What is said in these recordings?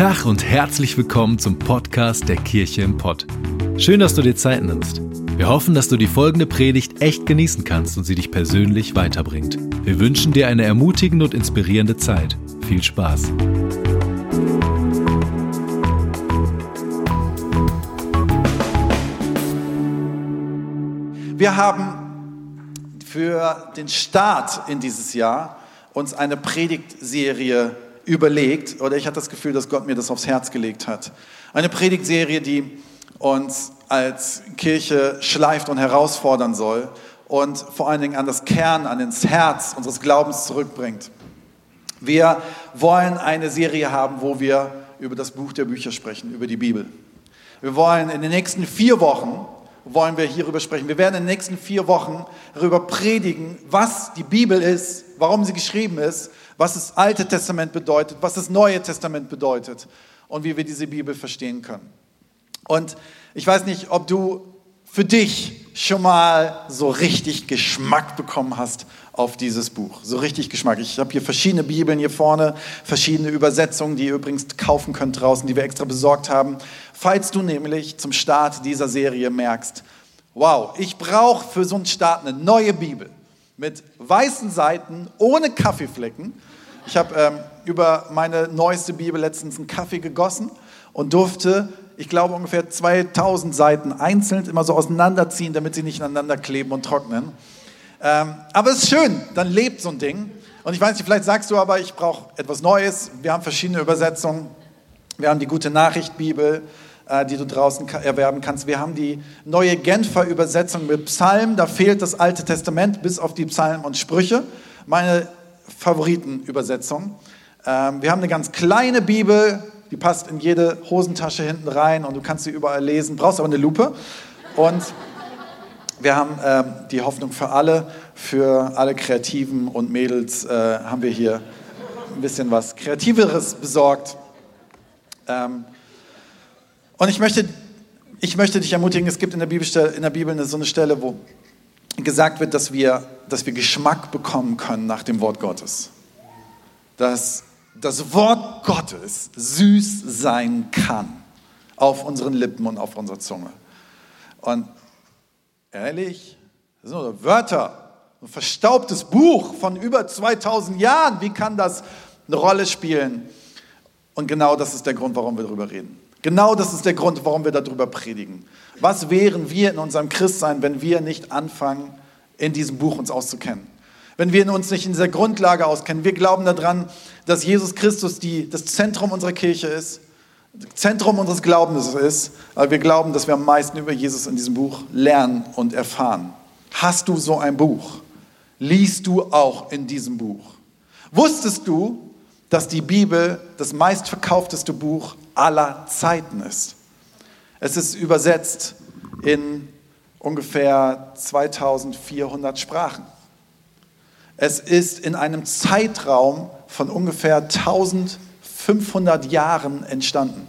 Tag und herzlich willkommen zum Podcast der Kirche im Pott. Schön, dass du dir Zeit nimmst. Wir hoffen, dass du die folgende Predigt echt genießen kannst und sie dich persönlich weiterbringt. Wir wünschen dir eine ermutigende und inspirierende Zeit. Viel Spaß. Wir haben für den Start in dieses Jahr uns eine Predigtserie überlegt, oder ich hatte das Gefühl, dass Gott mir das aufs Herz gelegt hat. Eine Predigtserie, die uns als Kirche schleift und herausfordern soll und vor allen Dingen an das Kern, an das Herz unseres Glaubens zurückbringt. Wir wollen eine Serie haben, wo wir über das Buch der Bücher sprechen, über die Bibel. Wir wollen in den nächsten vier Wochen wollen wir hierüber sprechen. Wir werden in den nächsten vier Wochen darüber predigen, was die Bibel ist, warum sie geschrieben ist, was das Alte Testament bedeutet, was das Neue Testament bedeutet und wie wir diese Bibel verstehen können. Und ich weiß nicht, ob du für dich schon mal so richtig Geschmack bekommen hast auf dieses Buch. So richtig Geschmack. Ich habe hier verschiedene Bibeln hier vorne, verschiedene Übersetzungen, die ihr übrigens kaufen könnt draußen, die wir extra besorgt haben. Falls du nämlich zum Start dieser Serie merkst, wow, ich brauche für so einen Start eine neue Bibel mit weißen Seiten, ohne Kaffeeflecken. Ich habe ähm, über meine neueste Bibel letztens einen Kaffee gegossen und durfte, ich glaube, ungefähr 2000 Seiten einzeln immer so auseinanderziehen, damit sie nicht ineinander kleben und trocknen. Ähm, aber es ist schön, dann lebt so ein Ding. Und ich weiß nicht, vielleicht sagst du aber, ich brauche etwas Neues. Wir haben verschiedene Übersetzungen. Wir haben die Gute Nachricht Bibel, äh, die du draußen erwerben kannst. Wir haben die neue Genfer Übersetzung mit Psalmen. Da fehlt das Alte Testament bis auf die Psalmen und Sprüche. Meine Favoritenübersetzung. Ähm, wir haben eine ganz kleine Bibel, die passt in jede Hosentasche hinten rein und du kannst sie überall lesen. Brauchst aber eine Lupe. Und wir haben ähm, die Hoffnung für alle, für alle Kreativen und Mädels äh, haben wir hier ein bisschen was Kreativeres besorgt. Ähm, und ich möchte, ich möchte dich ermutigen, es gibt in der, Bibel, in der Bibel so eine Stelle, wo gesagt wird, dass wir, dass wir Geschmack bekommen können nach dem Wort Gottes. Dass das Wort Gottes süß sein kann auf unseren Lippen und auf unserer Zunge. Und Ehrlich? Das sind nur Wörter. Ein verstaubtes Buch von über 2000 Jahren. Wie kann das eine Rolle spielen? Und genau das ist der Grund, warum wir darüber reden. Genau das ist der Grund, warum wir darüber predigen. Was wären wir in unserem Christsein, wenn wir nicht anfangen, in diesem Buch uns auszukennen? Wenn wir uns nicht in dieser Grundlage auskennen. Wir glauben daran, dass Jesus Christus die, das Zentrum unserer Kirche ist Zentrum unseres Glaubens ist, weil wir glauben, dass wir am meisten über Jesus in diesem Buch lernen und erfahren. Hast du so ein Buch? Liest du auch in diesem Buch? Wusstest du, dass die Bibel das meistverkaufteste Buch aller Zeiten ist? Es ist übersetzt in ungefähr 2400 Sprachen. Es ist in einem Zeitraum von ungefähr 1000 500 Jahren entstanden.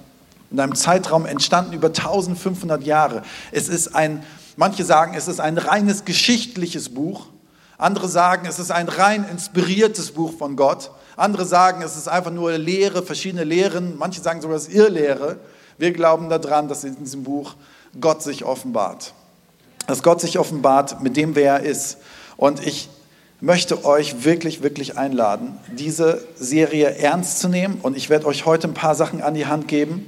In einem Zeitraum entstanden über 1500 Jahre. Es ist ein, manche sagen, es ist ein reines geschichtliches Buch. Andere sagen, es ist ein rein inspiriertes Buch von Gott. Andere sagen, es ist einfach nur Lehre, verschiedene Lehren. Manche sagen sogar, es ist Irrlehre. Wir glauben daran, dass in diesem Buch Gott sich offenbart. Dass Gott sich offenbart mit dem, wer er ist. Und ich möchte euch wirklich, wirklich einladen, diese Serie ernst zu nehmen. Und ich werde euch heute ein paar Sachen an die Hand geben,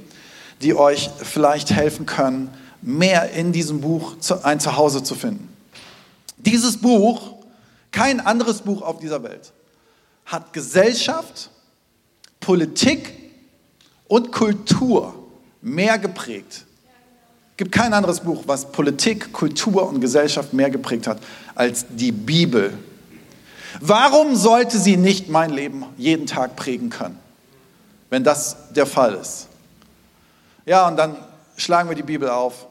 die euch vielleicht helfen können, mehr in diesem Buch ein Zuhause zu finden. Dieses Buch, kein anderes Buch auf dieser Welt, hat Gesellschaft, Politik und Kultur mehr geprägt. Es gibt kein anderes Buch, was Politik, Kultur und Gesellschaft mehr geprägt hat als die Bibel Warum sollte sie nicht mein Leben jeden Tag prägen können, wenn das der Fall ist? Ja, und dann schlagen wir die Bibel auf,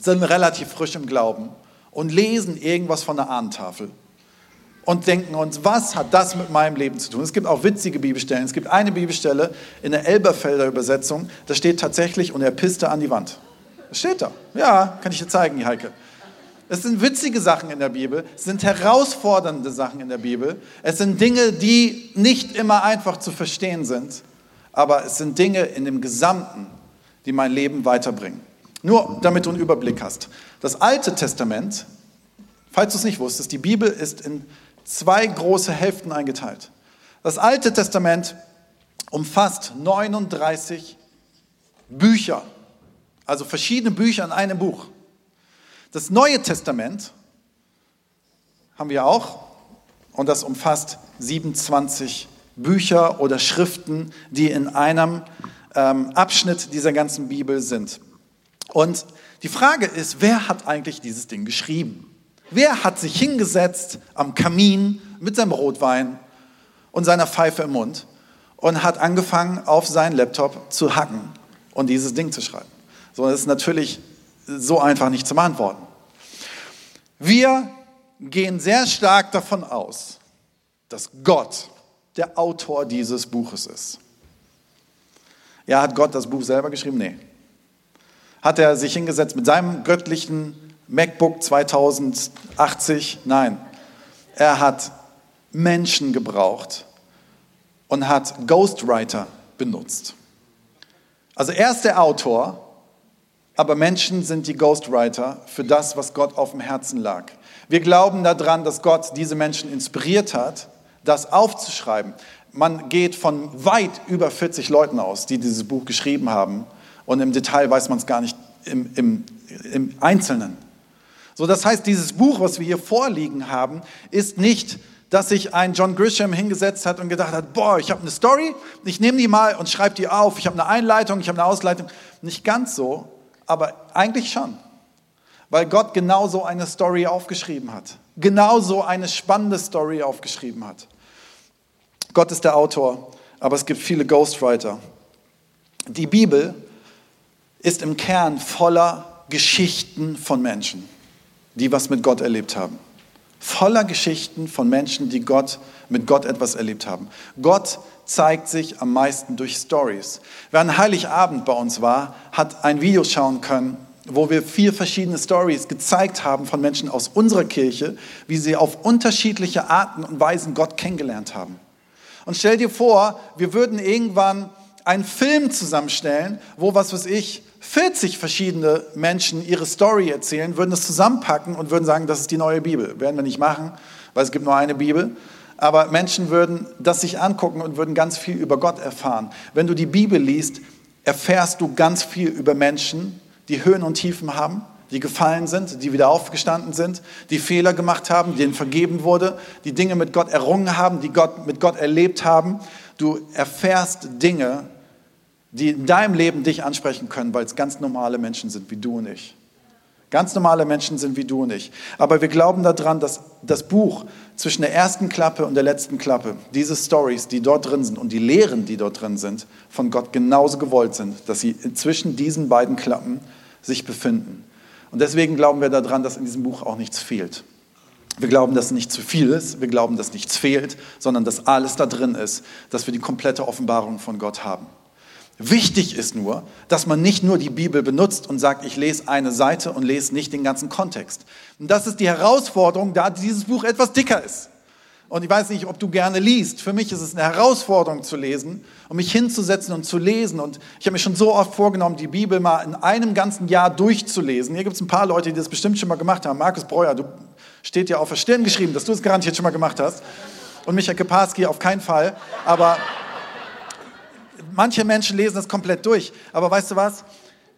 sind relativ frisch im Glauben und lesen irgendwas von der Ahnentafel und denken uns, was hat das mit meinem Leben zu tun? Es gibt auch witzige Bibelstellen. Es gibt eine Bibelstelle in der Elberfelder Übersetzung, da steht tatsächlich, und er pisste an die Wand. Steht da. Ja, kann ich dir zeigen, Heike. Es sind witzige Sachen in der Bibel, es sind herausfordernde Sachen in der Bibel, es sind Dinge, die nicht immer einfach zu verstehen sind, aber es sind Dinge in dem Gesamten, die mein Leben weiterbringen. Nur damit du einen Überblick hast. Das Alte Testament, falls du es nicht wusstest, die Bibel ist in zwei große Hälften eingeteilt. Das Alte Testament umfasst 39 Bücher, also verschiedene Bücher in einem Buch. Das Neue Testament haben wir auch und das umfasst 27 Bücher oder Schriften, die in einem ähm, Abschnitt dieser ganzen Bibel sind. Und die Frage ist, wer hat eigentlich dieses Ding geschrieben? Wer hat sich hingesetzt am Kamin mit seinem Rotwein und seiner Pfeife im Mund und hat angefangen, auf seinen Laptop zu hacken und dieses Ding zu schreiben? So, das ist natürlich so einfach nicht zu beantworten. Wir gehen sehr stark davon aus, dass Gott der Autor dieses Buches ist. Ja, hat Gott das Buch selber geschrieben? Nee. Hat er sich hingesetzt mit seinem göttlichen MacBook 2080? Nein. Er hat Menschen gebraucht und hat Ghostwriter benutzt. Also er ist der Autor, aber Menschen sind die Ghostwriter für das, was Gott auf dem Herzen lag. Wir glauben daran, dass Gott diese Menschen inspiriert hat, das aufzuschreiben. Man geht von weit über 40 Leuten aus, die dieses Buch geschrieben haben. Und im Detail weiß man es gar nicht im, im, im Einzelnen. So, das heißt, dieses Buch, was wir hier vorliegen haben, ist nicht, dass sich ein John Grisham hingesetzt hat und gedacht hat, boah, ich habe eine Story, ich nehme die mal und schreibe die auf, ich habe eine Einleitung, ich habe eine Ausleitung. Nicht ganz so, aber eigentlich schon. Weil Gott genauso eine Story aufgeschrieben hat. Genauso eine spannende Story aufgeschrieben hat. Gott ist der Autor, aber es gibt viele Ghostwriter. Die Bibel ist im Kern voller Geschichten von Menschen, die was mit Gott erlebt haben. Voller Geschichten von Menschen, die Gott mit Gott etwas erlebt haben. Gott zeigt sich am meisten durch Stories. Wer an Heiligabend bei uns war, hat ein Video schauen können, wo wir vier verschiedene Stories gezeigt haben von Menschen aus unserer Kirche, wie sie auf unterschiedliche Arten und Weisen Gott kennengelernt haben. Und stell dir vor, wir würden irgendwann einen Film zusammenstellen, wo, was weiß ich, 40 verschiedene Menschen ihre Story erzählen, würden es zusammenpacken und würden sagen, das ist die neue Bibel. Werden wir nicht machen, weil es gibt nur eine Bibel. Aber Menschen würden das sich angucken und würden ganz viel über Gott erfahren. Wenn du die Bibel liest, erfährst du ganz viel über Menschen, die Höhen und Tiefen haben, die gefallen sind, die wieder aufgestanden sind, die Fehler gemacht haben, denen vergeben wurde, die Dinge mit Gott errungen haben, die Gott mit Gott erlebt haben. Du erfährst Dinge, die in deinem Leben dich ansprechen können, weil es ganz normale Menschen sind wie du und ich. Ganz normale Menschen sind wie du und ich. Aber wir glauben daran, dass das Buch zwischen der ersten Klappe und der letzten Klappe, diese Stories, die dort drin sind und die Lehren, die dort drin sind, von Gott genauso gewollt sind, dass sie zwischen diesen beiden Klappen sich befinden. Und deswegen glauben wir daran, dass in diesem Buch auch nichts fehlt. Wir glauben, dass nicht zu viel ist, wir glauben, dass nichts fehlt, sondern dass alles da drin ist, dass wir die komplette Offenbarung von Gott haben. Wichtig ist nur, dass man nicht nur die Bibel benutzt und sagt, ich lese eine Seite und lese nicht den ganzen Kontext. Und das ist die Herausforderung, da dieses Buch etwas dicker ist. Und ich weiß nicht, ob du gerne liest. Für mich ist es eine Herausforderung zu lesen, um mich hinzusetzen und zu lesen. Und ich habe mir schon so oft vorgenommen, die Bibel mal in einem ganzen Jahr durchzulesen. Hier gibt es ein paar Leute, die das bestimmt schon mal gemacht haben. Markus Breuer, du steht ja auf der Stirn geschrieben, dass du es garantiert schon mal gemacht hast. Und Michael Keparski auf keinen Fall. Aber manche Menschen lesen das komplett durch. Aber weißt du was?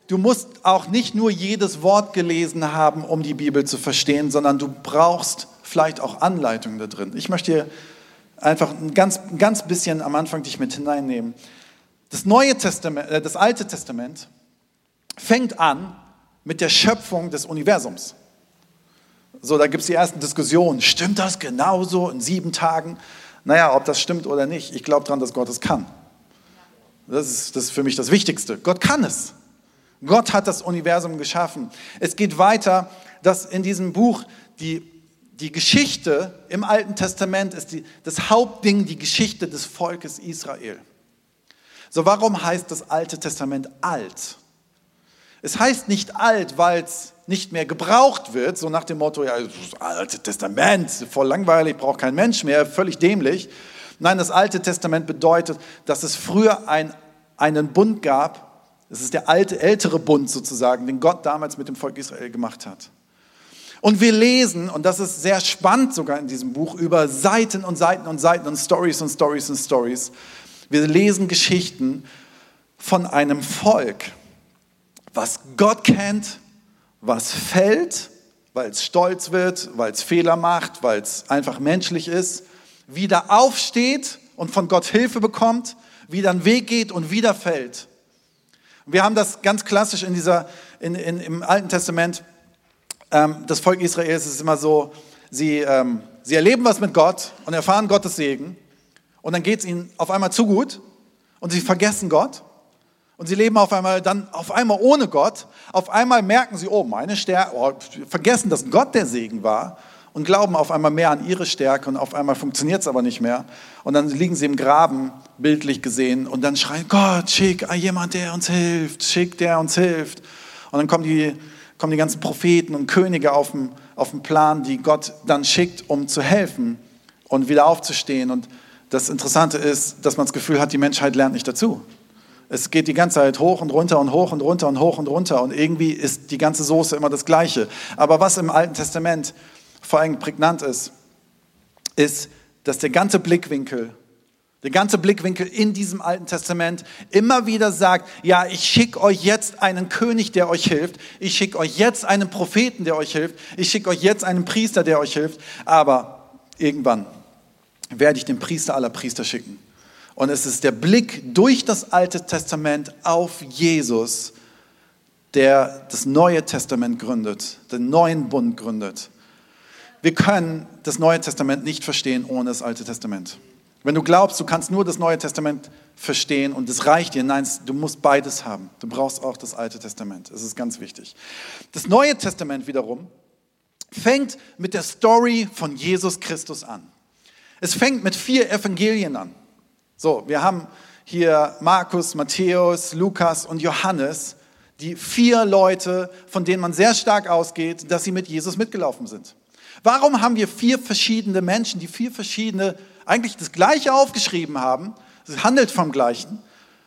Du musst auch nicht nur jedes Wort gelesen haben, um die Bibel zu verstehen, sondern du brauchst vielleicht auch Anleitungen da drin. Ich möchte hier einfach ein ganz, ein ganz bisschen am Anfang dich mit hineinnehmen. Das Neue Testament, äh, das Alte Testament fängt an mit der Schöpfung des Universums. So, da gibt es die ersten Diskussionen. Stimmt das genauso in sieben Tagen? Naja, ob das stimmt oder nicht, ich glaube daran, dass Gott es kann. Das ist, das ist für mich das Wichtigste. Gott kann es. Gott hat das Universum geschaffen. Es geht weiter, dass in diesem Buch die, die Geschichte im Alten Testament ist die, das Hauptding, die Geschichte des Volkes Israel. So, warum heißt das Alte Testament alt? Es heißt nicht alt, weil es nicht mehr gebraucht wird, so nach dem Motto, ja, das Alte Testament, voll langweilig, braucht kein Mensch mehr, völlig dämlich. Nein, das Alte Testament bedeutet, dass es früher ein einen Bund gab. Das ist der alte, ältere Bund sozusagen, den Gott damals mit dem Volk Israel gemacht hat. Und wir lesen, und das ist sehr spannend sogar in diesem Buch, über Seiten und Seiten und Seiten und Stories und Stories und Stories. Wir lesen Geschichten von einem Volk, was Gott kennt, was fällt, weil es stolz wird, weil es Fehler macht, weil es einfach menschlich ist, wieder aufsteht und von Gott Hilfe bekommt, wieder einen Weg geht und wieder fällt. Wir haben das ganz klassisch in dieser, in, in, im Alten Testament. Ähm, das Volk Israels ist immer so, sie, ähm, sie erleben was mit Gott und erfahren Gottes Segen und dann geht es ihnen auf einmal zu gut und sie vergessen Gott und sie leben auf einmal dann auf einmal ohne Gott. Auf einmal merken sie, oh, meine Stärke, oh, vergessen, dass Gott der Segen war und glauben auf einmal mehr an ihre Stärke und auf einmal funktioniert es aber nicht mehr. Und dann liegen sie im Graben, bildlich gesehen, und dann schreien, Gott, schick jemand, der uns hilft, schick, der uns hilft. Und dann kommen die, kommen die ganzen Propheten und Könige auf den, auf den Plan, die Gott dann schickt, um zu helfen und wieder aufzustehen. Und das Interessante ist, dass man das Gefühl hat, die Menschheit lernt nicht dazu. Es geht die ganze Zeit hoch und runter und hoch und runter und hoch und runter und irgendwie ist die ganze Soße immer das Gleiche. Aber was im Alten Testament vor allem prägnant ist, ist, dass der ganze Blickwinkel, der ganze Blickwinkel in diesem Alten Testament immer wieder sagt, ja, ich schicke euch jetzt einen König, der euch hilft, ich schicke euch jetzt einen Propheten, der euch hilft, ich schicke euch jetzt einen Priester, der euch hilft, aber irgendwann werde ich den Priester aller Priester schicken. Und es ist der Blick durch das Alte Testament auf Jesus, der das Neue Testament gründet, den neuen Bund gründet. Wir können das Neue Testament nicht verstehen ohne das Alte Testament. Wenn du glaubst, du kannst nur das Neue Testament verstehen und es reicht dir, nein, du musst beides haben. Du brauchst auch das Alte Testament. Das ist ganz wichtig. Das Neue Testament wiederum fängt mit der Story von Jesus Christus an. Es fängt mit vier Evangelien an. So, wir haben hier Markus, Matthäus, Lukas und Johannes, die vier Leute, von denen man sehr stark ausgeht, dass sie mit Jesus mitgelaufen sind. Warum haben wir vier verschiedene Menschen, die vier verschiedene, eigentlich das Gleiche aufgeschrieben haben? Es handelt vom Gleichen.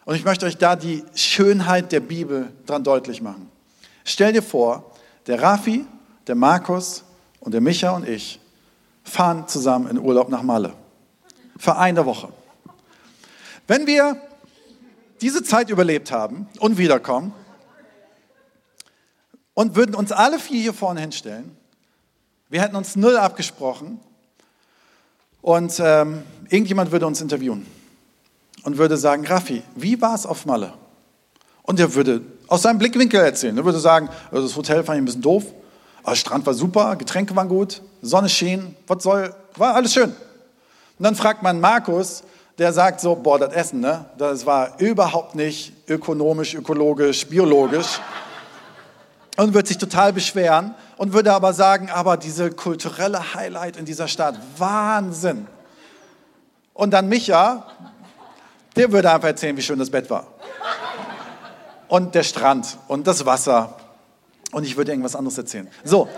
Und ich möchte euch da die Schönheit der Bibel dran deutlich machen. Stell dir vor, der Rafi, der Markus und der Micha und ich fahren zusammen in Urlaub nach Malle. Für eine Woche. Wenn wir diese Zeit überlebt haben und wiederkommen und würden uns alle vier hier vorne hinstellen, wir hätten uns null abgesprochen und ähm, irgendjemand würde uns interviewen und würde sagen, Raffi, wie war es auf Malle? Und er würde aus seinem Blickwinkel erzählen. Er würde sagen, also das Hotel fand ich ein bisschen doof, aber der Strand war super, Getränke waren gut, Sonne schien, was soll, war alles schön. Und dann fragt man Markus, der sagt so, boah, das Essen, ne, das war überhaupt nicht ökonomisch, ökologisch, biologisch. Und wird sich total beschweren und würde aber sagen, aber diese kulturelle Highlight in dieser Stadt, Wahnsinn. Und dann Micha, der würde einfach erzählen, wie schön das Bett war. Und der Strand und das Wasser. Und ich würde irgendwas anderes erzählen. So,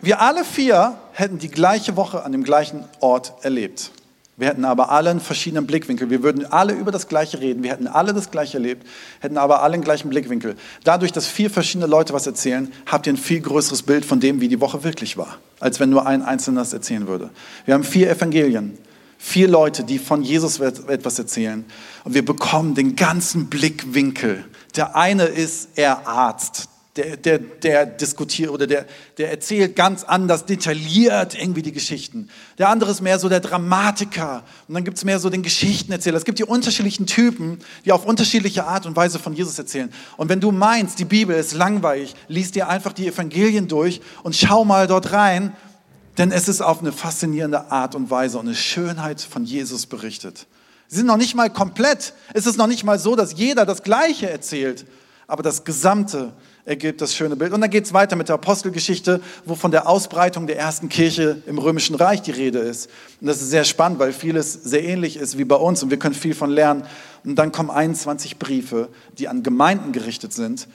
wir alle vier hätten die gleiche Woche an dem gleichen Ort erlebt. Wir hätten aber alle einen verschiedenen Blickwinkel. Wir würden alle über das Gleiche reden. Wir hätten alle das Gleiche erlebt, hätten aber alle den gleichen Blickwinkel. Dadurch, dass vier verschiedene Leute was erzählen, habt ihr ein viel größeres Bild von dem, wie die Woche wirklich war, als wenn nur ein Einzelner das erzählen würde. Wir haben vier Evangelien, vier Leute, die von Jesus etwas erzählen. Und wir bekommen den ganzen Blickwinkel. Der eine ist er Arzt, der, der, der diskutiert oder der, der erzählt ganz anders detailliert irgendwie die Geschichten. Der andere ist mehr so der Dramatiker und dann gibt es mehr so den Geschichtenerzähler. Es gibt die unterschiedlichen Typen, die auf unterschiedliche Art und Weise von Jesus erzählen. Und wenn du meinst, die Bibel ist langweilig, liest dir einfach die Evangelien durch und schau mal dort rein, denn es ist auf eine faszinierende Art und Weise und eine Schönheit von Jesus berichtet. Sie sind noch nicht mal komplett. Es ist noch nicht mal so, dass jeder das Gleiche erzählt, aber das Gesamte ergibt das schöne Bild. Und dann geht es weiter mit der Apostelgeschichte, wo von der Ausbreitung der ersten Kirche im Römischen Reich die Rede ist. Und das ist sehr spannend, weil vieles sehr ähnlich ist wie bei uns und wir können viel von lernen. Und dann kommen 21 Briefe, die an Gemeinden gerichtet sind,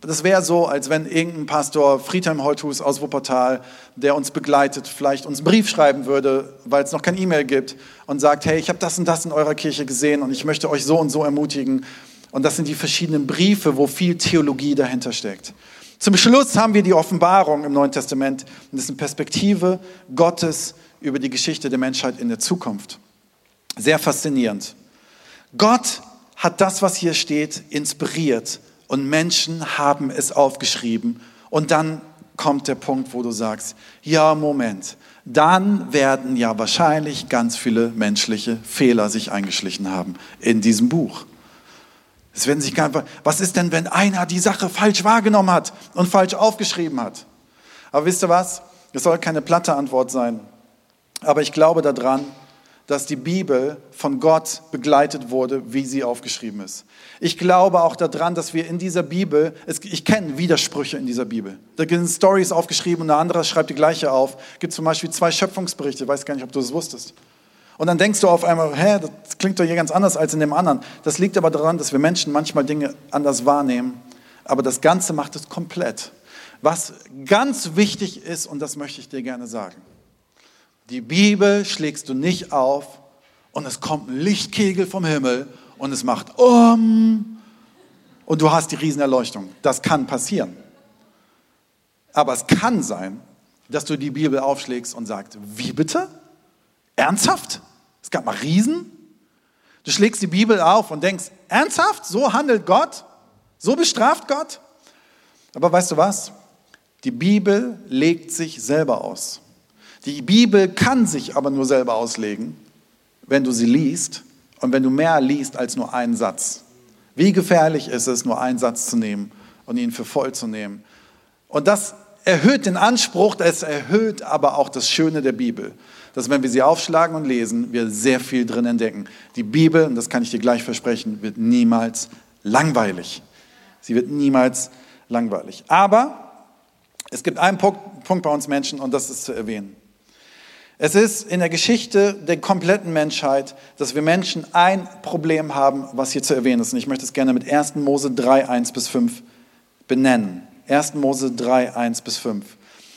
Das wäre so, als wenn irgendein Pastor Friedhelm Holthus aus Wuppertal, der uns begleitet, vielleicht uns einen Brief schreiben würde, weil es noch kein E-Mail gibt und sagt, hey, ich habe das und das in eurer Kirche gesehen und ich möchte euch so und so ermutigen. Und das sind die verschiedenen Briefe, wo viel Theologie dahinter steckt. Zum Schluss haben wir die Offenbarung im Neuen Testament. Und das ist eine Perspektive Gottes über die Geschichte der Menschheit in der Zukunft. Sehr faszinierend. Gott hat das, was hier steht, inspiriert und Menschen haben es aufgeschrieben. Und dann kommt der Punkt, wo du sagst, ja, Moment, dann werden ja wahrscheinlich ganz viele menschliche Fehler sich eingeschlichen haben in diesem Buch. Es werden sich gar nicht, was ist denn, wenn einer die Sache falsch wahrgenommen hat und falsch aufgeschrieben hat? Aber wisst ihr was? Es soll keine platte Antwort sein. Aber ich glaube daran, dass die Bibel von Gott begleitet wurde, wie sie aufgeschrieben ist. Ich glaube auch daran, dass wir in dieser Bibel, ich kenne Widersprüche in dieser Bibel. Da sind Stories aufgeschrieben und eine andere schreibt die gleiche auf. Es gibt zum Beispiel zwei Schöpfungsberichte, ich weiß gar nicht, ob du das wusstest. Und dann denkst du auf einmal, hä, das klingt doch hier ganz anders als in dem anderen. Das liegt aber daran, dass wir Menschen manchmal Dinge anders wahrnehmen. Aber das Ganze macht es komplett. Was ganz wichtig ist, und das möchte ich dir gerne sagen, die Bibel schlägst du nicht auf und es kommt ein Lichtkegel vom Himmel und es macht um und du hast die Riesenerleuchtung. Das kann passieren. Aber es kann sein, dass du die Bibel aufschlägst und sagst, wie bitte? Ernsthaft? Es gab mal Riesen? Du schlägst die Bibel auf und denkst, ernsthaft? So handelt Gott? So bestraft Gott? Aber weißt du was? Die Bibel legt sich selber aus. Die Bibel kann sich aber nur selber auslegen, wenn du sie liest und wenn du mehr liest als nur einen Satz. Wie gefährlich ist es, nur einen Satz zu nehmen und ihn für voll zu nehmen? Und das erhöht den Anspruch, es erhöht aber auch das Schöne der Bibel. Dass wenn wir sie aufschlagen und lesen, wir sehr viel drin entdecken. Die Bibel, und das kann ich dir gleich versprechen, wird niemals langweilig. Sie wird niemals langweilig. Aber es gibt einen Punkt, bei uns Menschen und das ist zu erwähnen. Es ist in der Geschichte der kompletten Menschheit, dass wir Menschen ein Problem haben, was hier zu erwähnen ist. Und ich möchte es gerne mit 1. Mose 3, 1 bis 5 benennen. 1. Mose 3, 1 bis 5.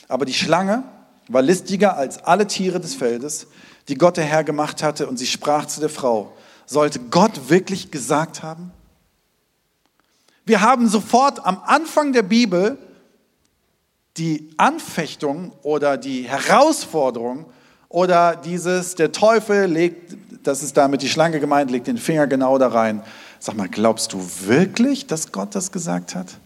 Aber die Schlange war listiger als alle Tiere des Feldes, die Gott der Herr gemacht hatte, und sie sprach zu der Frau, sollte Gott wirklich gesagt haben? Wir haben sofort am Anfang der Bibel die Anfechtung oder die Herausforderung oder dieses, der Teufel legt, das ist damit die Schlange gemeint, legt den Finger genau da rein. Sag mal, glaubst du wirklich, dass Gott das gesagt hat?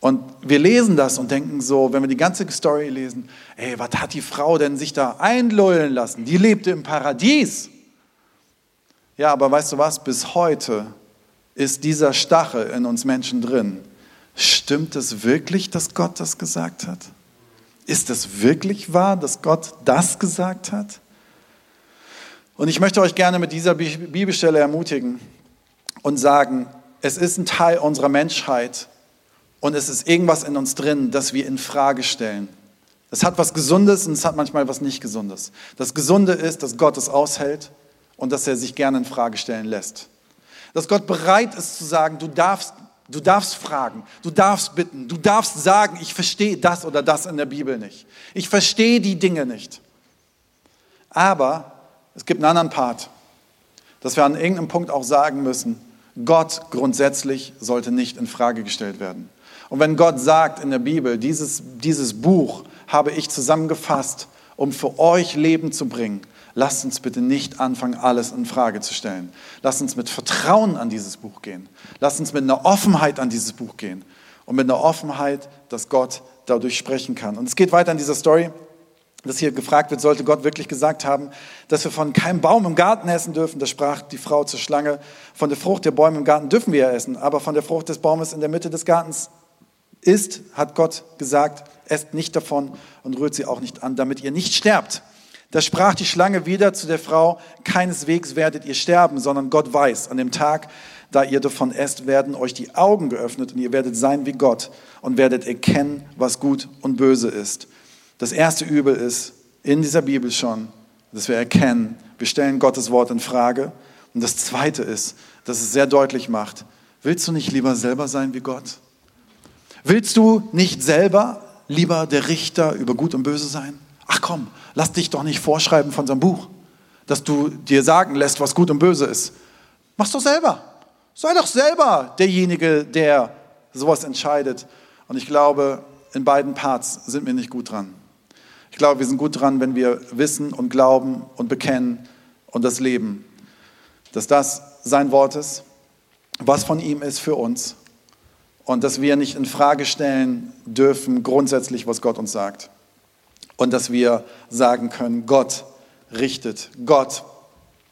Und wir lesen das und denken so, wenn wir die ganze Story lesen, ey, was hat die Frau denn sich da einlullen lassen? Die lebte im Paradies. Ja, aber weißt du was? Bis heute ist dieser Stachel in uns Menschen drin. Stimmt es wirklich, dass Gott das gesagt hat? Ist es wirklich wahr, dass Gott das gesagt hat? Und ich möchte euch gerne mit dieser Bibelstelle ermutigen und sagen, es ist ein Teil unserer Menschheit und es ist irgendwas in uns drin, das wir in Frage stellen. Es hat was Gesundes und es hat manchmal was nicht Gesundes. Das Gesunde ist, dass Gott es aushält und dass er sich gerne in Frage stellen lässt. Dass Gott bereit ist zu sagen, du darfst Du darfst fragen, du darfst bitten, du darfst sagen, ich verstehe das oder das in der Bibel nicht. Ich verstehe die Dinge nicht. Aber es gibt einen anderen Part, dass wir an irgendeinem Punkt auch sagen müssen, Gott grundsätzlich sollte nicht in Frage gestellt werden. Und wenn Gott sagt in der Bibel, dieses, dieses Buch habe ich zusammengefasst, um für euch Leben zu bringen, lasst uns bitte nicht anfangen, alles in Frage zu stellen. Lasst uns mit Vertrauen an dieses Buch gehen. Lasst uns mit einer Offenheit an dieses Buch gehen. Und mit einer Offenheit, dass Gott dadurch sprechen kann. Und es geht weiter in dieser Story, dass hier gefragt wird, sollte Gott wirklich gesagt haben, dass wir von keinem Baum im Garten essen dürfen. Da sprach die Frau zur Schlange, von der Frucht der Bäume im Garten dürfen wir ja essen, aber von der Frucht des Baumes in der Mitte des Gartens ist, hat Gott gesagt, esst nicht davon und rührt sie auch nicht an, damit ihr nicht sterbt. Da sprach die Schlange wieder zu der Frau, keineswegs werdet ihr sterben, sondern Gott weiß, an dem Tag, da ihr davon esst, werden euch die Augen geöffnet und ihr werdet sein wie Gott und werdet erkennen, was gut und böse ist. Das erste Übel ist in dieser Bibel schon, dass wir erkennen, wir stellen Gottes Wort in Frage. Und das zweite ist, dass es sehr deutlich macht, Willst du nicht lieber selber sein wie Gott? Willst du nicht selber lieber der Richter über Gut und Böse sein? Ach komm, lass dich doch nicht vorschreiben von seinem Buch, dass du dir sagen lässt, was gut und böse ist. Mach's doch selber. Sei doch selber derjenige, der sowas entscheidet. Und ich glaube, in beiden Parts sind wir nicht gut dran. Ich glaube, wir sind gut dran, wenn wir wissen und glauben und bekennen und das leben, dass das sein Wort ist, was von ihm ist für uns und dass wir nicht in Frage stellen dürfen grundsätzlich, was Gott uns sagt und dass wir sagen können, Gott richtet, Gott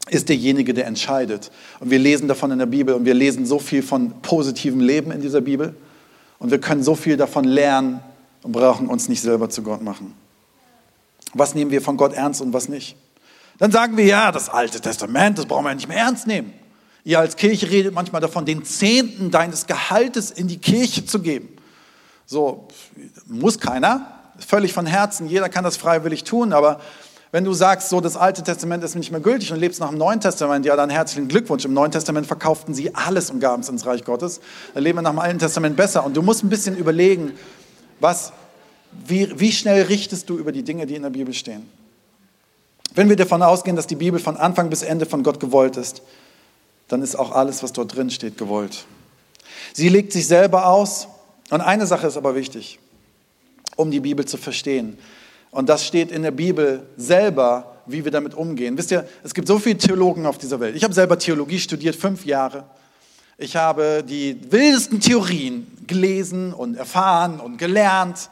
ist derjenige, der entscheidet. Und wir lesen davon in der Bibel und wir lesen so viel von positivem Leben in dieser Bibel und wir können so viel davon lernen und brauchen uns nicht selber zu Gott machen. Was nehmen wir von Gott ernst und was nicht? Dann sagen wir, ja, das Alte Testament, das brauchen wir nicht mehr ernst nehmen. Ihr als Kirche redet manchmal davon, den Zehnten deines Gehaltes in die Kirche zu geben. So, muss keiner, völlig von Herzen, jeder kann das freiwillig tun, aber wenn du sagst, so das Alte Testament ist nicht mehr gültig und lebst nach dem Neuen Testament, ja, dann herzlichen Glückwunsch. Im Neuen Testament verkauften sie alles und gaben es ins Reich Gottes. Dann leben wir nach dem Alten Testament besser. Und du musst ein bisschen überlegen, was, wie, wie schnell richtest du über die Dinge, die in der Bibel stehen. Wenn wir davon ausgehen, dass die Bibel von Anfang bis Ende von Gott gewollt ist, dann ist auch alles, was dort drin steht, gewollt. Sie legt sich selber aus. Und eine Sache ist aber wichtig, um die Bibel zu verstehen. Und das steht in der Bibel selber, wie wir damit umgehen. Wisst ihr, es gibt so viele Theologen auf dieser Welt. Ich habe selber Theologie studiert, fünf Jahre. Ich habe die wildesten Theorien gelesen und erfahren und gelernt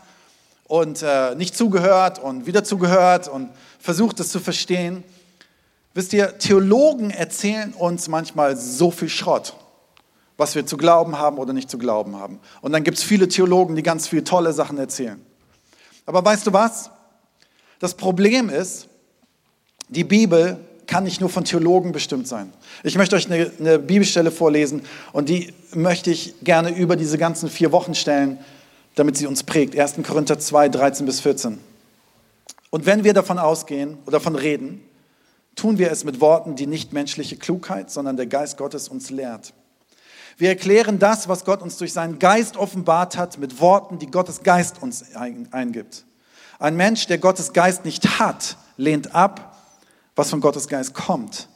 und äh, nicht zugehört und wieder zugehört und versucht es zu verstehen. Wisst ihr, Theologen erzählen uns manchmal so viel Schrott, was wir zu glauben haben oder nicht zu glauben haben. Und dann gibt es viele Theologen, die ganz viele tolle Sachen erzählen. Aber weißt du was? Das Problem ist, die Bibel kann nicht nur von Theologen bestimmt sein. Ich möchte euch eine, eine, Bibelstelle vorlesen und die möchte ich gerne über diese ganzen vier Wochen stellen, damit sie uns prägt. 1. Korinther 2, 13 bis 14. Und wenn wir davon ausgehen oder davon reden, tun wir es mit Worten, die nicht menschliche Klugheit, sondern der Geist Gottes uns lehrt. Wir erklären das, was Gott uns durch seinen Geist offenbart hat, mit Worten, die Gottes Geist uns eingibt. Ein Mensch, der Gottes Geist nicht hat, lehnt ab, was von Gottes Geist kommt.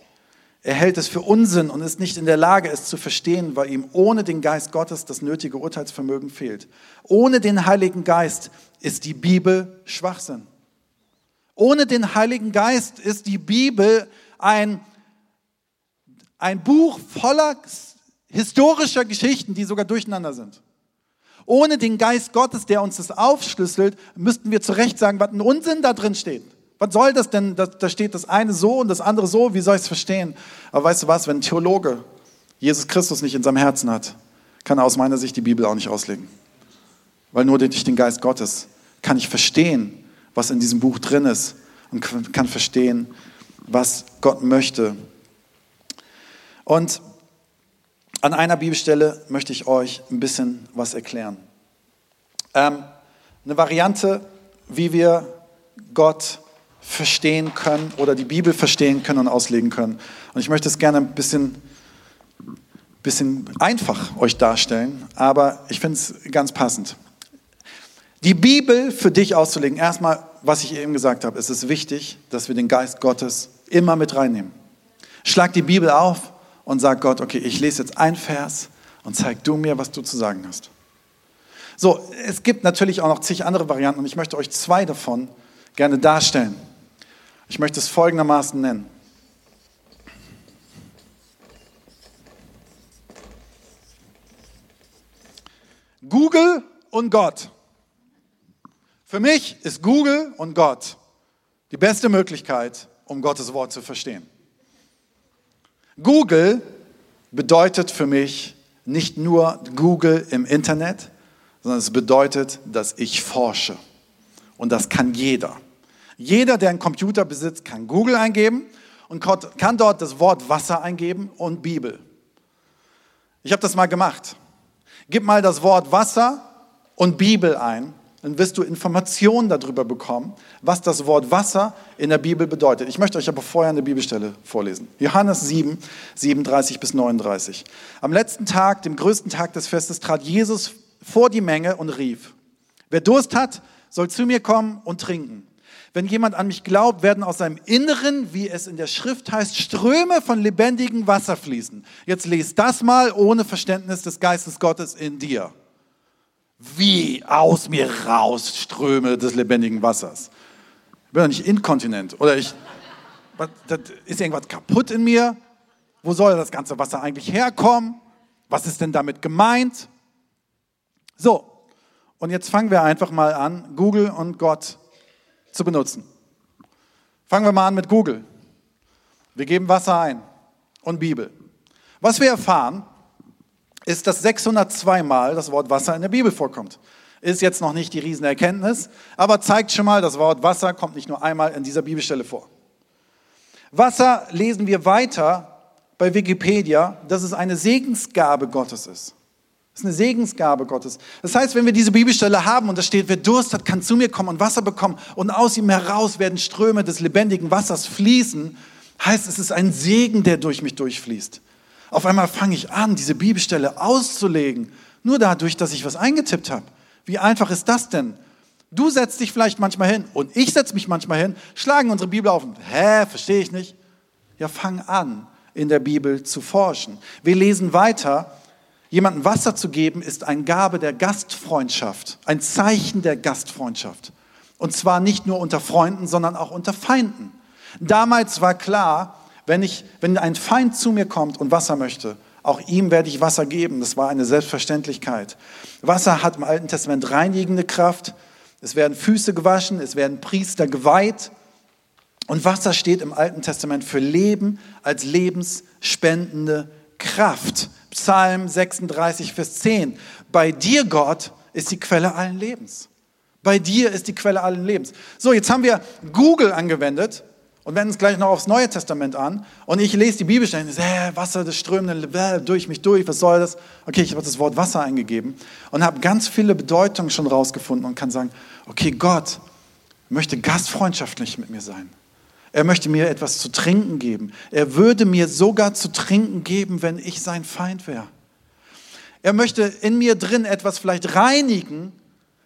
Er hält es für Unsinn und ist nicht in der Lage, es zu verstehen, weil ihm ohne den Geist Gottes das nötige Urteilsvermögen fehlt. Ohne den Heiligen Geist ist die Bibel Schwachsinn. Ohne den Heiligen Geist ist die Bibel ein, ein Buch voller historischer Geschichten, die sogar durcheinander sind. Ohne den Geist Gottes, der uns das aufschlüsselt, müssten wir zu Recht sagen, was ein Unsinn da drin steht. Was soll das denn? Da steht das eine so und das andere so. Wie soll ich es verstehen? Aber weißt du was, wenn ein Theologe Jesus Christus nicht in seinem Herzen hat, kann er aus meiner Sicht die Bibel auch nicht auslegen. Weil nur durch den Geist Gottes kann ich verstehen, was in diesem Buch drin ist und kann verstehen, was Gott möchte. Und an einer Bibelstelle möchte ich euch ein bisschen was erklären. Ähm, eine Variante, wie wir Gott verstehen können oder die Bibel verstehen können und auslegen können. Und ich möchte es gerne ein bisschen, bisschen einfach euch darstellen, aber ich finde es ganz passend. Die Bibel für dich auszulegen, erstmal, was ich eben gesagt habe, es ist wichtig, dass wir den Geist Gottes immer mit reinnehmen. Schlag die Bibel auf und sag Gott, okay, ich lese jetzt ein Vers und zeig du mir, was du zu sagen hast. So, es gibt natürlich auch noch zig andere Varianten und ich möchte euch zwei davon gerne darstellen. Ich möchte es folgendermaßen nennen. Google und Gott. Für mich ist Google und Gott die beste Möglichkeit, um Gottes Wort zu verstehen. Google bedeutet für mich nicht nur Google im Internet, sondern es bedeutet, dass ich forsche. Und das kann jeder. Jeder, der einen Computer besitzt, kann Google eingeben und kann dort das Wort Wasser eingeben und Bibel. Ich habe das mal gemacht. Gib mal das Wort Wasser und Bibel ein. Dann wirst du Informationen darüber bekommen, was das Wort Wasser in der Bibel bedeutet. Ich möchte euch aber vorher eine Bibelstelle vorlesen. Johannes 7, 37 bis 39. Am letzten Tag, dem größten Tag des Festes, trat Jesus vor die Menge und rief, wer Durst hat, soll zu mir kommen und trinken. Wenn jemand an mich glaubt, werden aus seinem Inneren, wie es in der Schrift heißt, Ströme von lebendigem Wasser fließen. Jetzt lest das mal ohne Verständnis des Geistes Gottes in dir. Wie aus mir raus Ströme des lebendigen Wassers. Ich bin doch nicht inkontinent. Oder ich, ist irgendwas kaputt in mir? Wo soll das ganze Wasser eigentlich herkommen? Was ist denn damit gemeint? So, und jetzt fangen wir einfach mal an, Google und Gott zu benutzen. Fangen wir mal an mit Google. Wir geben Wasser ein und Bibel. Was wir erfahren, ist, dass 602 Mal das Wort Wasser in der Bibel vorkommt. Ist jetzt noch nicht die Riesenerkenntnis, aber zeigt schon mal, das Wort Wasser kommt nicht nur einmal in dieser Bibelstelle vor. Wasser lesen wir weiter bei Wikipedia, dass es eine Segensgabe Gottes ist. Das ist eine Segensgabe Gottes. Das heißt, wenn wir diese Bibelstelle haben und da steht, wer Durst hat, kann zu mir kommen und Wasser bekommen und aus ihm heraus werden Ströme des lebendigen Wassers fließen, heißt es ist ein Segen, der durch mich durchfließt. Auf einmal fange ich an, diese Bibelstelle auszulegen, nur dadurch, dass ich was eingetippt habe. Wie einfach ist das denn? Du setzt dich vielleicht manchmal hin und ich setze mich manchmal hin, schlagen unsere Bibel auf und, hä, verstehe ich nicht? Ja, fang an, in der Bibel zu forschen. Wir lesen weiter Jemandem Wasser zu geben, ist eine Gabe der Gastfreundschaft, ein Zeichen der Gastfreundschaft. Und zwar nicht nur unter Freunden, sondern auch unter Feinden. Damals war klar, wenn, ich, wenn ein Feind zu mir kommt und Wasser möchte, auch ihm werde ich Wasser geben. Das war eine Selbstverständlichkeit. Wasser hat im Alten Testament reinigende Kraft. Es werden Füße gewaschen, es werden Priester geweiht. Und Wasser steht im Alten Testament für Leben als lebensspendende Kraft. Psalm 36, Vers 10. Bei dir, Gott, ist die Quelle allen Lebens. Bei dir ist die Quelle allen Lebens. So, jetzt haben wir Google angewendet und wenden uns gleich noch aufs Neue Testament an. Und ich lese die Bibelstelle und sage, Wasser des strömenden durch mich durch, was soll das? Okay, ich habe das Wort Wasser eingegeben und habe ganz viele Bedeutungen schon rausgefunden und kann sagen, okay, Gott möchte gastfreundschaftlich mit mir sein. Er möchte mir etwas zu trinken geben. Er würde mir sogar zu trinken geben, wenn ich sein Feind wäre. Er möchte in mir drin etwas vielleicht reinigen.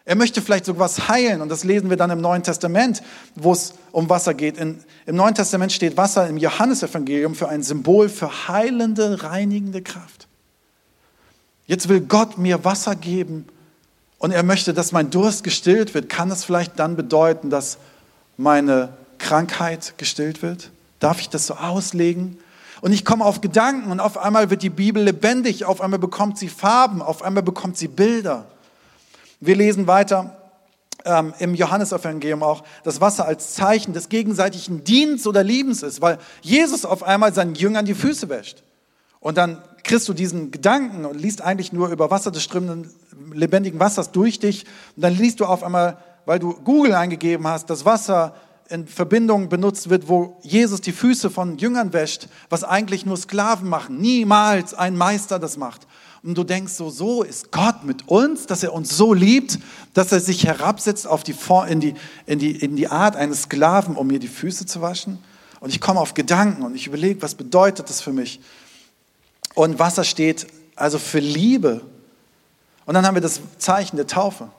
Er möchte vielleicht sogar was heilen. Und das lesen wir dann im Neuen Testament, wo es um Wasser geht. In, Im Neuen Testament steht Wasser im Johannesevangelium für ein Symbol für heilende, reinigende Kraft. Jetzt will Gott mir Wasser geben und er möchte, dass mein Durst gestillt wird. Kann das vielleicht dann bedeuten, dass meine Krankheit gestillt wird? Darf ich das so auslegen? Und ich komme auf Gedanken und auf einmal wird die Bibel lebendig, auf einmal bekommt sie Farben, auf einmal bekommt sie Bilder. Wir lesen weiter ähm, im Johannesevangelium auch, dass Wasser als Zeichen des gegenseitigen Dienstes oder Liebens ist, weil Jesus auf einmal seinen Jüngern die Füße wäscht. Und dann kriegst du diesen Gedanken und liest eigentlich nur über Wasser des strömenden, lebendigen Wassers durch dich. Und dann liest du auf einmal, weil du Google eingegeben hast, das Wasser in Verbindung benutzt wird, wo Jesus die Füße von Jüngern wäscht, was eigentlich nur Sklaven machen. Niemals ein Meister das macht. Und du denkst so, so ist Gott mit uns, dass er uns so liebt, dass er sich herabsetzt auf die, in, die, in, die, in die Art eines Sklaven, um mir die Füße zu waschen. Und ich komme auf Gedanken und ich überlege, was bedeutet das für mich? Und Wasser steht also für Liebe. Und dann haben wir das Zeichen der Taufe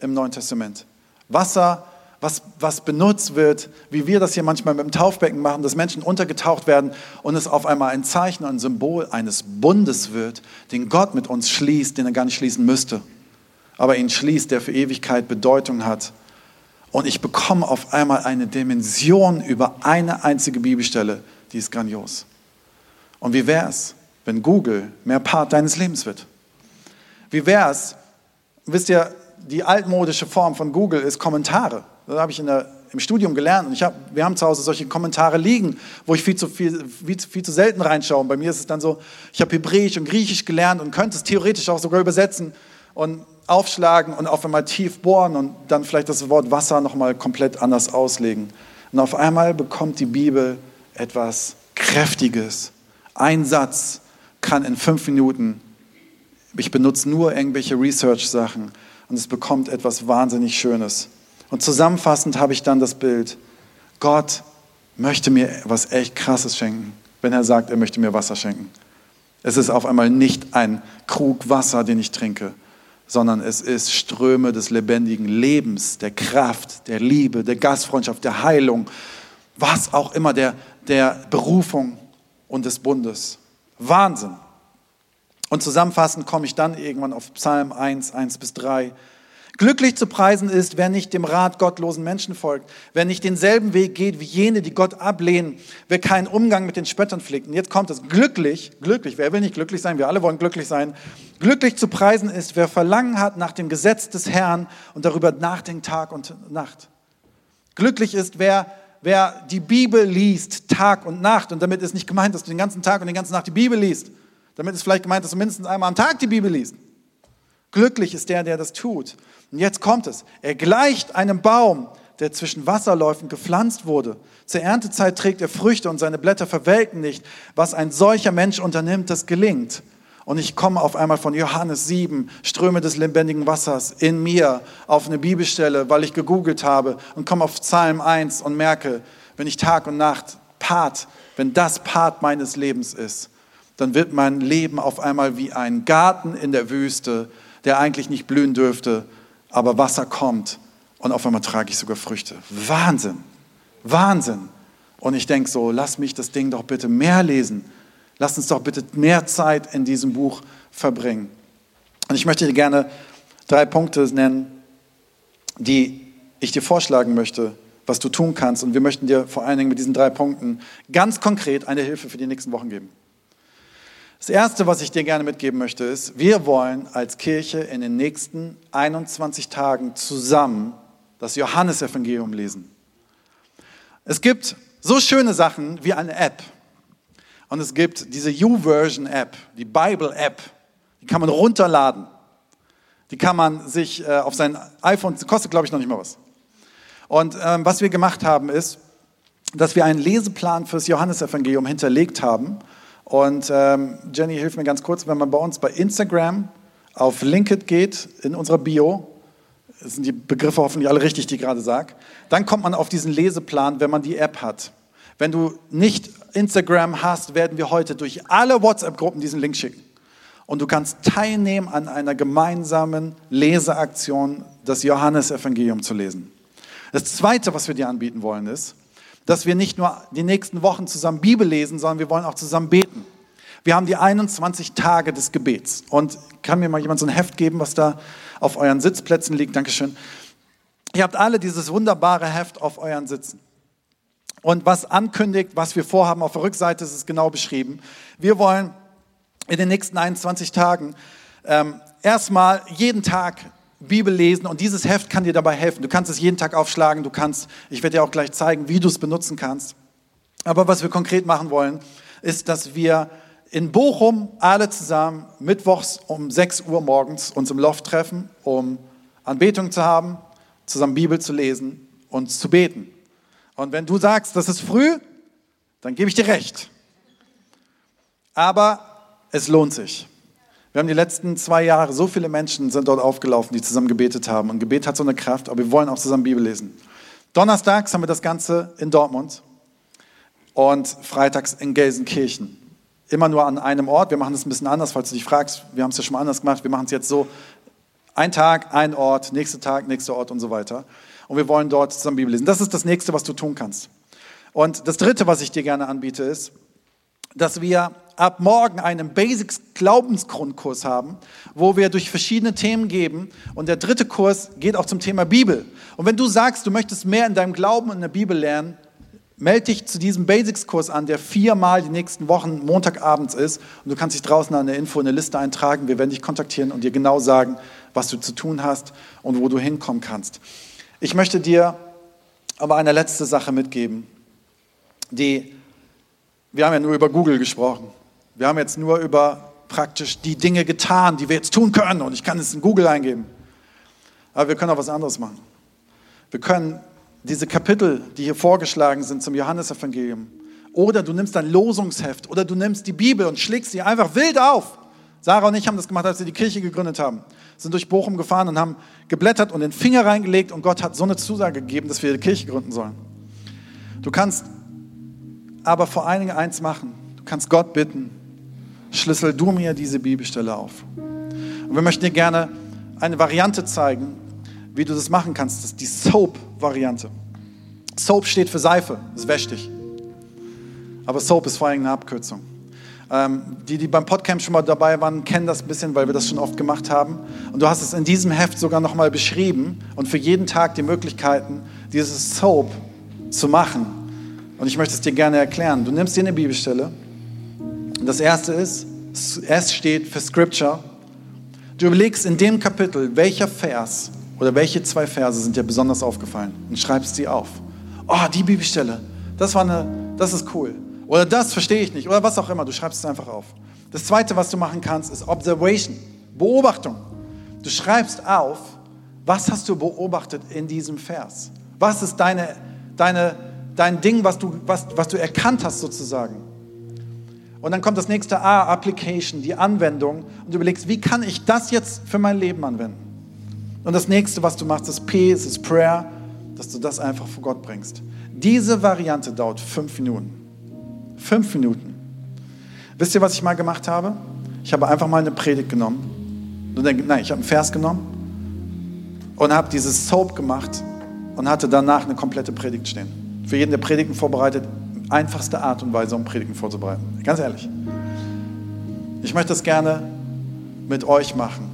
im Neuen Testament. Wasser was, was benutzt wird, wie wir das hier manchmal mit dem Taufbecken machen, dass Menschen untergetaucht werden und es auf einmal ein Zeichen, ein Symbol eines Bundes wird, den Gott mit uns schließt, den er gar nicht schließen müsste, aber ihn schließt, der für Ewigkeit Bedeutung hat. Und ich bekomme auf einmal eine Dimension über eine einzige Bibelstelle, die ist grandios. Und wie wäre es, wenn Google mehr Part deines Lebens wird? Wie wäre es, wisst ihr, die altmodische Form von Google ist Kommentare. Das habe ich der, im Studium gelernt. Und ich hab, wir haben zu Hause solche Kommentare liegen, wo ich viel zu, viel, viel, viel zu selten reinschaue. Und bei mir ist es dann so, ich habe Hebräisch und Griechisch gelernt und könnte es theoretisch auch sogar übersetzen und aufschlagen und auf einmal tief bohren und dann vielleicht das Wort Wasser nochmal komplett anders auslegen. Und auf einmal bekommt die Bibel etwas Kräftiges. Ein Satz kann in fünf Minuten, ich benutze nur irgendwelche Research-Sachen, und es bekommt etwas wahnsinnig Schönes. Und zusammenfassend habe ich dann das Bild, Gott möchte mir was echt Krasses schenken, wenn er sagt, er möchte mir Wasser schenken. Es ist auf einmal nicht ein Krug Wasser, den ich trinke, sondern es ist Ströme des lebendigen Lebens, der Kraft, der Liebe, der Gastfreundschaft, der Heilung, was auch immer, der, der Berufung und des Bundes. Wahnsinn. Und zusammenfassend komme ich dann irgendwann auf Psalm 1, 1 bis 3. Glücklich zu preisen ist, wer nicht dem Rat gottlosen Menschen folgt, wer nicht denselben Weg geht wie jene, die Gott ablehnen, wer keinen Umgang mit den Spöttern pflegt. Und jetzt kommt es, glücklich, glücklich, wer will nicht glücklich sein? Wir alle wollen glücklich sein. Glücklich zu preisen ist, wer Verlangen hat nach dem Gesetz des Herrn und darüber nachdenkt Tag und Nacht. Glücklich ist, wer, wer die Bibel liest, Tag und Nacht. Und damit ist nicht gemeint, dass du den ganzen Tag und die ganze Nacht die Bibel liest. Damit ist vielleicht gemeint, dass du mindestens einmal am Tag die Bibel liest. Glücklich ist der, der das tut. Und jetzt kommt es. Er gleicht einem Baum, der zwischen Wasserläufen gepflanzt wurde. Zur Erntezeit trägt er Früchte und seine Blätter verwelken nicht. Was ein solcher Mensch unternimmt, das gelingt. Und ich komme auf einmal von Johannes 7, Ströme des lebendigen Wassers in mir auf eine Bibelstelle, weil ich gegoogelt habe und komme auf Psalm 1 und merke, wenn ich Tag und Nacht Part, wenn das Part meines Lebens ist, dann wird mein Leben auf einmal wie ein Garten in der Wüste, der eigentlich nicht blühen dürfte, aber Wasser kommt und auf einmal trage ich sogar Früchte. Wahnsinn, Wahnsinn. Und ich denke so, lass mich das Ding doch bitte mehr lesen. Lass uns doch bitte mehr Zeit in diesem Buch verbringen. Und ich möchte dir gerne drei Punkte nennen, die ich dir vorschlagen möchte, was du tun kannst. Und wir möchten dir vor allen Dingen mit diesen drei Punkten ganz konkret eine Hilfe für die nächsten Wochen geben. Das Erste, was ich dir gerne mitgeben möchte, ist, wir wollen als Kirche in den nächsten 21 Tagen zusammen das Johannesevangelium lesen. Es gibt so schöne Sachen wie eine App. Und es gibt diese YouVersion-App, die Bible-App. Die kann man runterladen. Die kann man sich äh, auf sein iPhone, kostet glaube ich noch nicht mal was. Und ähm, was wir gemacht haben ist, dass wir einen Leseplan fürs Johannesevangelium hinterlegt haben und ähm, Jenny, hilf mir ganz kurz, wenn man bei uns bei Instagram auf LinkedIn geht, in unserer Bio, sind die Begriffe hoffentlich alle richtig, die ich gerade sage, dann kommt man auf diesen Leseplan, wenn man die App hat. Wenn du nicht Instagram hast, werden wir heute durch alle WhatsApp-Gruppen diesen Link schicken. Und du kannst teilnehmen an einer gemeinsamen Leseaktion, das Johannesevangelium zu lesen. Das Zweite, was wir dir anbieten wollen, ist, dass wir nicht nur die nächsten Wochen zusammen Bibel lesen, sondern wir wollen auch zusammen beten. Wir haben die 21 Tage des Gebets. Und kann mir mal jemand so ein Heft geben, was da auf euren Sitzplätzen liegt? Dankeschön. Ihr habt alle dieses wunderbare Heft auf euren Sitzen. Und was ankündigt, was wir vorhaben, auf der Rückseite ist es genau beschrieben. Wir wollen in den nächsten 21 Tagen ähm, erstmal jeden Tag Bibel lesen und dieses Heft kann dir dabei helfen. Du kannst es jeden Tag aufschlagen, du kannst, ich werde dir auch gleich zeigen, wie du es benutzen kannst. Aber was wir konkret machen wollen, ist, dass wir in Bochum alle zusammen mittwochs um 6 Uhr morgens uns im Loft treffen, um Anbetung zu haben, zusammen Bibel zu lesen und zu beten. Und wenn du sagst, das ist früh, dann gebe ich dir recht. Aber es lohnt sich. Wir haben die letzten zwei Jahre, so viele Menschen sind dort aufgelaufen, die zusammen gebetet haben. Und Gebet hat so eine Kraft, aber wir wollen auch zusammen Bibel lesen. Donnerstags haben wir das Ganze in Dortmund und freitags in Gelsenkirchen. Immer nur an einem Ort. Wir machen das ein bisschen anders, falls du dich fragst. Wir haben es ja schon mal anders gemacht. Wir machen es jetzt so: ein Tag, ein Ort, nächster Tag, nächster Ort und so weiter. Und wir wollen dort zusammen Bibel lesen. Das ist das nächste, was du tun kannst. Und das dritte, was ich dir gerne anbiete, ist, dass wir ab morgen einen Basics Glaubensgrundkurs haben, wo wir durch verschiedene Themen geben. Und der dritte Kurs geht auch zum Thema Bibel. Und wenn du sagst, du möchtest mehr in deinem Glauben und in der Bibel lernen, melde dich zu diesem Basics-Kurs an, der viermal die nächsten Wochen Montagabends ist. Und du kannst dich draußen an der Info in eine Liste eintragen. Wir werden dich kontaktieren und dir genau sagen, was du zu tun hast und wo du hinkommen kannst. Ich möchte dir aber eine letzte Sache mitgeben, die wir haben ja nur über Google gesprochen. Wir haben jetzt nur über praktisch die Dinge getan, die wir jetzt tun können. Und ich kann es in Google eingeben. Aber wir können auch was anderes machen. Wir können diese Kapitel, die hier vorgeschlagen sind zum Johannesevangelium, oder du nimmst ein Losungsheft oder du nimmst die Bibel und schlägst sie einfach wild auf. Sarah und ich haben das gemacht, als wir die Kirche gegründet haben. Sind durch Bochum gefahren und haben geblättert und den Finger reingelegt und Gott hat so eine Zusage gegeben, dass wir die Kirche gründen sollen. Du kannst aber vor allen Dingen eins machen. Du kannst Gott bitten, schlüssel du mir diese Bibelstelle auf. Und wir möchten dir gerne eine Variante zeigen, wie du das machen kannst. Das ist die Soap-Variante. Soap steht für Seife, das wäscht dich. Aber Soap ist vor allem eine Abkürzung. Ähm, die, die beim Podcamp schon mal dabei waren, kennen das ein bisschen, weil wir das schon oft gemacht haben. Und du hast es in diesem Heft sogar nochmal beschrieben und für jeden Tag die Möglichkeiten, dieses Soap zu machen. Und ich möchte es dir gerne erklären. Du nimmst dir eine Bibelstelle. Das erste ist, S steht für Scripture. Du überlegst in dem Kapitel, welcher Vers oder welche zwei Verse sind dir besonders aufgefallen und schreibst sie auf. Oh, die Bibelstelle, das war eine, das ist cool. Oder das verstehe ich nicht. Oder was auch immer. Du schreibst es einfach auf. Das zweite, was du machen kannst, ist Observation. Beobachtung. Du schreibst auf, was hast du beobachtet in diesem Vers? Was ist deine, deine, dein Ding, was du, was, was du erkannt hast sozusagen? Und dann kommt das nächste A, Application, die Anwendung. Und du überlegst, wie kann ich das jetzt für mein Leben anwenden? Und das nächste, was du machst, ist P, es ist Prayer, dass du das einfach vor Gott bringst. Diese Variante dauert fünf Minuten. Fünf Minuten. Wisst ihr, was ich mal gemacht habe? Ich habe einfach mal eine Predigt genommen. Nein, ich habe einen Vers genommen und habe dieses Soap gemacht und hatte danach eine komplette Predigt stehen. Für jeden, der Predigten vorbereitet, einfachste Art und Weise, um Predigten vorzubereiten. Ganz ehrlich. Ich möchte das gerne mit euch machen.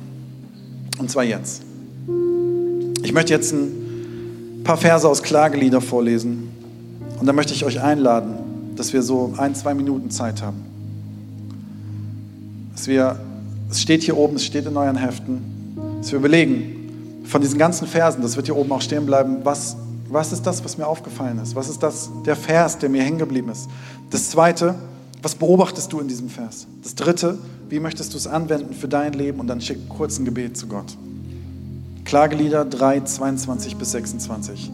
Und zwar jetzt. Ich möchte jetzt ein paar Verse aus Klagelieder vorlesen. Und dann möchte ich euch einladen, dass wir so ein, zwei Minuten Zeit haben. Dass wir, es steht hier oben, es steht in euren Heften, dass wir überlegen, von diesen ganzen Versen, das wird hier oben auch stehen bleiben, was, was ist das, was mir aufgefallen ist? Was ist das, der Vers, der mir hängen geblieben ist? Das zweite, was beobachtest du in diesem Vers? Das dritte, wie möchtest du es anwenden für dein Leben? Und dann schick kurz ein Gebet zu Gott. Klagelieder 3, 22 bis 26.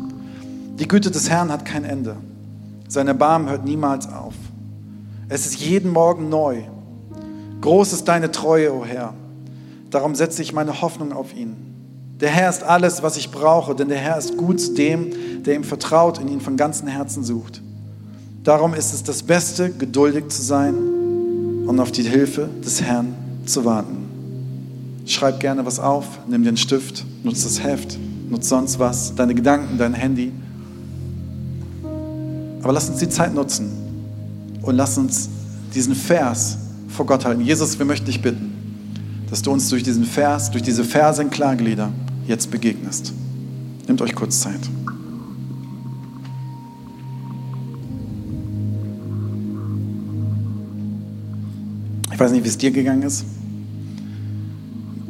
Die Güte des Herrn hat kein Ende. Sein Erbarmen hört niemals auf. Es ist jeden Morgen neu. Groß ist deine Treue, o oh Herr. Darum setze ich meine Hoffnung auf ihn. Der Herr ist alles, was ich brauche, denn der Herr ist gut zu dem, der ihm vertraut und ihn von ganzem Herzen sucht. Darum ist es das Beste, geduldig zu sein und auf die Hilfe des Herrn zu warten. Schreib gerne was auf, nimm den Stift, nutz das Heft, nutz sonst was, deine Gedanken, dein Handy. Aber lass uns die Zeit nutzen und lass uns diesen Vers vor Gott halten. Jesus, wir möchten dich bitten, dass du uns durch diesen Vers, durch diese Verse in Klaglieder jetzt begegnest. Nehmt euch kurz Zeit. Ich weiß nicht, wie es dir gegangen ist.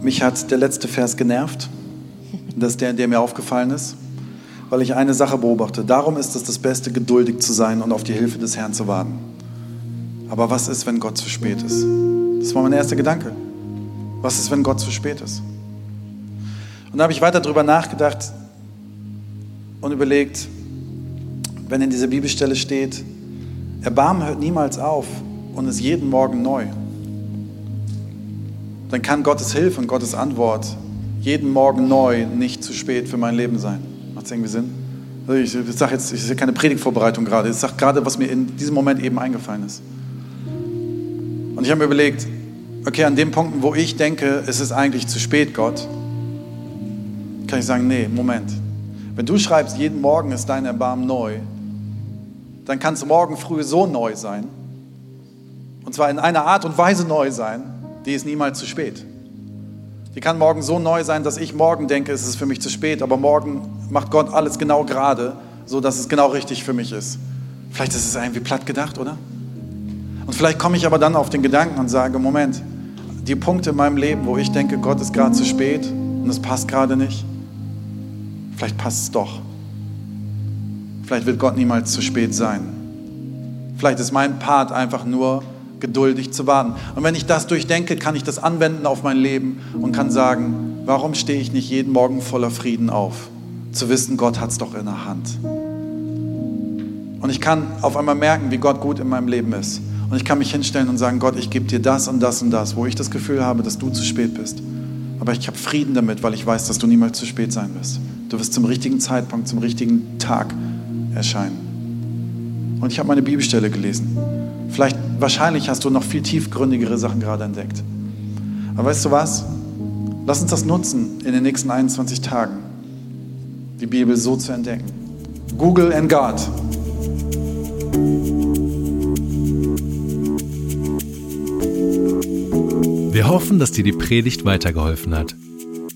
Mich hat der letzte Vers genervt. Das ist der, der mir aufgefallen ist weil ich eine Sache beobachte. Darum ist es das Beste, geduldig zu sein und auf die Hilfe des Herrn zu warten. Aber was ist, wenn Gott zu spät ist? Das war mein erster Gedanke. Was ist, wenn Gott zu spät ist? Und da habe ich weiter darüber nachgedacht und überlegt, wenn in dieser Bibelstelle steht, Erbarmen hört niemals auf und ist jeden Morgen neu, dann kann Gottes Hilfe und Gottes Antwort jeden Morgen neu nicht zu spät für mein Leben sein. Macht es irgendwie Sinn? Also ich, sage jetzt, ich ist keine Predigtvorbereitung gerade. Ich sage gerade, was mir in diesem Moment eben eingefallen ist. Und ich habe mir überlegt, okay, an den Punkten, wo ich denke, es ist eigentlich zu spät, Gott, kann ich sagen, nee, Moment. Wenn du schreibst, jeden Morgen ist dein Erbarmen neu, dann kann es morgen früh so neu sein. Und zwar in einer Art und Weise neu sein, die ist niemals zu spät. Die kann morgen so neu sein, dass ich morgen denke, es ist für mich zu spät, aber morgen macht Gott alles genau gerade, so dass es genau richtig für mich ist. Vielleicht ist es irgendwie platt gedacht, oder? Und vielleicht komme ich aber dann auf den Gedanken und sage, Moment, die Punkte in meinem Leben, wo ich denke, Gott ist gerade zu spät und es passt gerade nicht, vielleicht passt es doch. Vielleicht wird Gott niemals zu spät sein. Vielleicht ist mein Part einfach nur, geduldig zu warten. Und wenn ich das durchdenke, kann ich das anwenden auf mein Leben und kann sagen, warum stehe ich nicht jeden Morgen voller Frieden auf? Zu wissen, Gott hat es doch in der Hand. Und ich kann auf einmal merken, wie Gott gut in meinem Leben ist. Und ich kann mich hinstellen und sagen, Gott, ich gebe dir das und das und das, wo ich das Gefühl habe, dass du zu spät bist. Aber ich habe Frieden damit, weil ich weiß, dass du niemals zu spät sein wirst. Du wirst zum richtigen Zeitpunkt, zum richtigen Tag erscheinen. Und ich habe meine Bibelstelle gelesen. Vielleicht, wahrscheinlich hast du noch viel tiefgründigere Sachen gerade entdeckt. Aber weißt du was? Lass uns das nutzen in den nächsten 21 Tagen, die Bibel so zu entdecken. Google and God. Wir hoffen, dass dir die Predigt weitergeholfen hat.